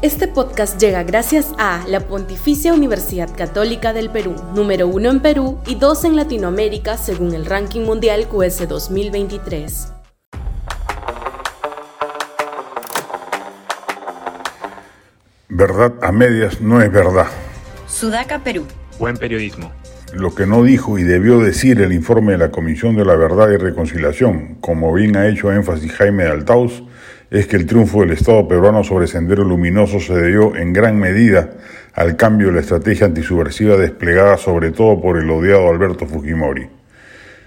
Este podcast llega gracias a la Pontificia Universidad Católica del Perú, número uno en Perú y dos en Latinoamérica según el ranking mundial QS 2023. Verdad a medias no es verdad. Sudaca, Perú. Buen periodismo. Lo que no dijo y debió decir el informe de la Comisión de la Verdad y Reconciliación, como bien ha hecho énfasis Jaime de Altaus, es que el triunfo del Estado peruano sobre Sendero Luminoso se debió en gran medida al cambio de la estrategia antisubversiva desplegada sobre todo por el odiado Alberto Fujimori.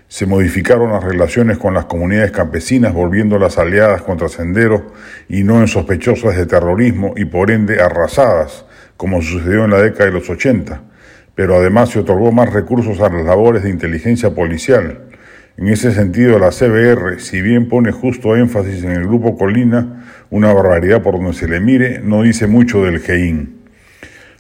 Se modificaron las relaciones con las comunidades campesinas, volviéndolas aliadas contra Sendero y no en sospechosas de terrorismo y por ende arrasadas, como sucedió en la década de los 80. Pero además se otorgó más recursos a las labores de inteligencia policial, en ese sentido, la CBR, si bien pone justo énfasis en el grupo Colina, una barbaridad por donde se le mire, no dice mucho del GEIN.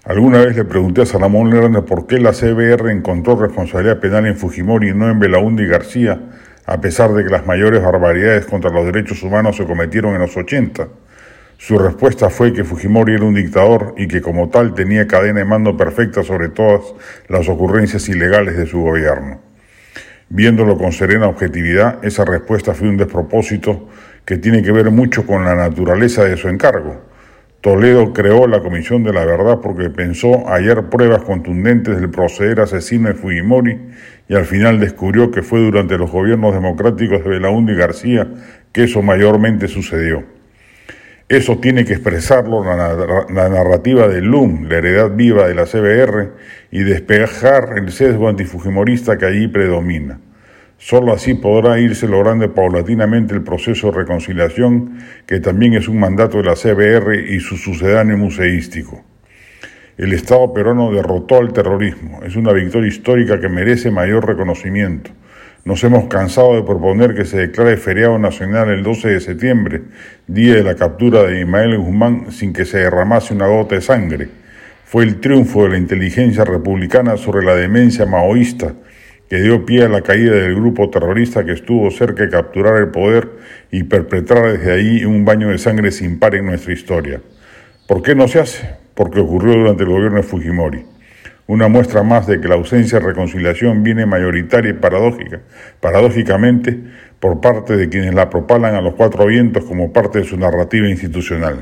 Alguna vez le pregunté a Salamón Lerner por qué la CBR encontró responsabilidad penal en Fujimori y no en Belaúnde y García, a pesar de que las mayores barbaridades contra los derechos humanos se cometieron en los 80. Su respuesta fue que Fujimori era un dictador y que como tal tenía cadena de mando perfecta sobre todas las ocurrencias ilegales de su gobierno. Viéndolo con serena objetividad, esa respuesta fue un despropósito que tiene que ver mucho con la naturaleza de su encargo. Toledo creó la Comisión de la Verdad porque pensó hallar pruebas contundentes del proceder asesino de Fujimori y al final descubrió que fue durante los gobiernos democráticos de Belaúnde y García que eso mayormente sucedió. Eso tiene que expresarlo la, la, narrativa del LUM, la heredad viva de la CBR, y despejar el sesgo antifujimorista que allí predomina. Solo así podrá irse logrando paulatinamente el proceso de reconciliación, que también es un mandato de la CBR y su sucedáneo museístico. El Estado peruano derrotó al terrorismo. Es una victoria histórica que merece mayor reconocimiento. Nos hemos cansado de proponer que se declare feriado nacional el 12 de septiembre, día de la captura de Ismael Guzmán, sin que se derramase una gota de sangre. Fue el triunfo de la inteligencia republicana sobre la demencia maoísta que dio pie a la caída del grupo terrorista que estuvo cerca de capturar el poder y perpetrar desde ahí un baño de sangre sin par en nuestra historia. ¿Por qué no se hace? Porque ocurrió durante el gobierno de Fujimori una muestra más de que la ausencia de reconciliación viene mayoritaria y paradójica, paradójicamente por parte de quienes la propalan a los cuatro vientos como parte de su narrativa institucional.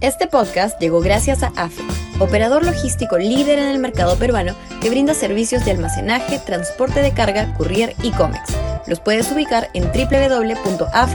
Este podcast llegó gracias a AFE, operador logístico líder en el mercado peruano que brinda servicios de almacenaje, transporte de carga, courier y cómics. Los puedes ubicar en www.afe.pe.